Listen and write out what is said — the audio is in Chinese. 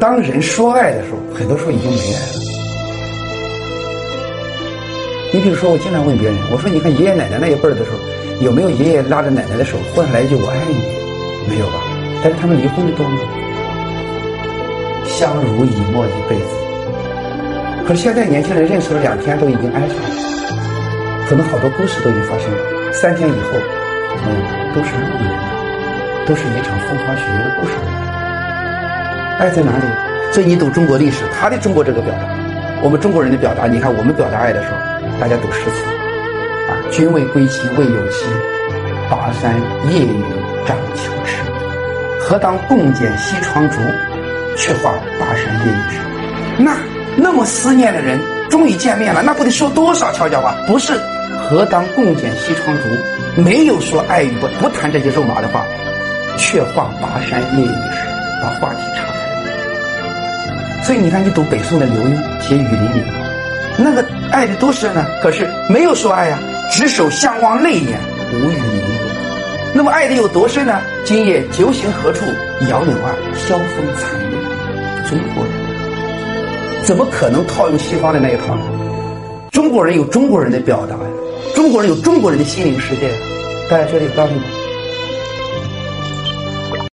当人说爱的时候，很多时候已经没爱了。你比如说，我经常问别人，我说：“你看爷爷奶奶那一辈儿的时候，有没有爷爷拉着奶奶的手，忽然来一句‘我爱你’？没有吧？但是他们离婚的多吗？相濡以沫一辈子。可是现在年轻人认识了两天都已经爱上了，可能好多故事都已经发生了。三天以后，嗯，都是路人，都是一场风花雪月的故事。”爱在哪里？所以你读中国历史，他的中国这个表达，我们中国人的表达，你看我们表达爱的时候，大家读诗词啊，君为归期未有期，巴山夜雨涨秋池，何当共剪西窗烛，却话巴山夜雨时。那那么思念的人终于见面了，那不得说多少悄悄话？不是，何当共剪西窗烛，没有说爱与不不谈这些肉麻的话，却话巴山夜雨时，把话题岔。所以你看，你读北宋的刘墉写《雨霖》里，那个爱的多深呢？可是没有说爱呀，执手相望泪眼，无语凝噎。那么爱的有多深呢？今夜酒醒何处？杨柳岸，晓风残月。中国人怎么可能套用西方的那一套呢？中国人有中国人的表达呀，中国人有中国人的心灵世界，大家觉得有道理吗？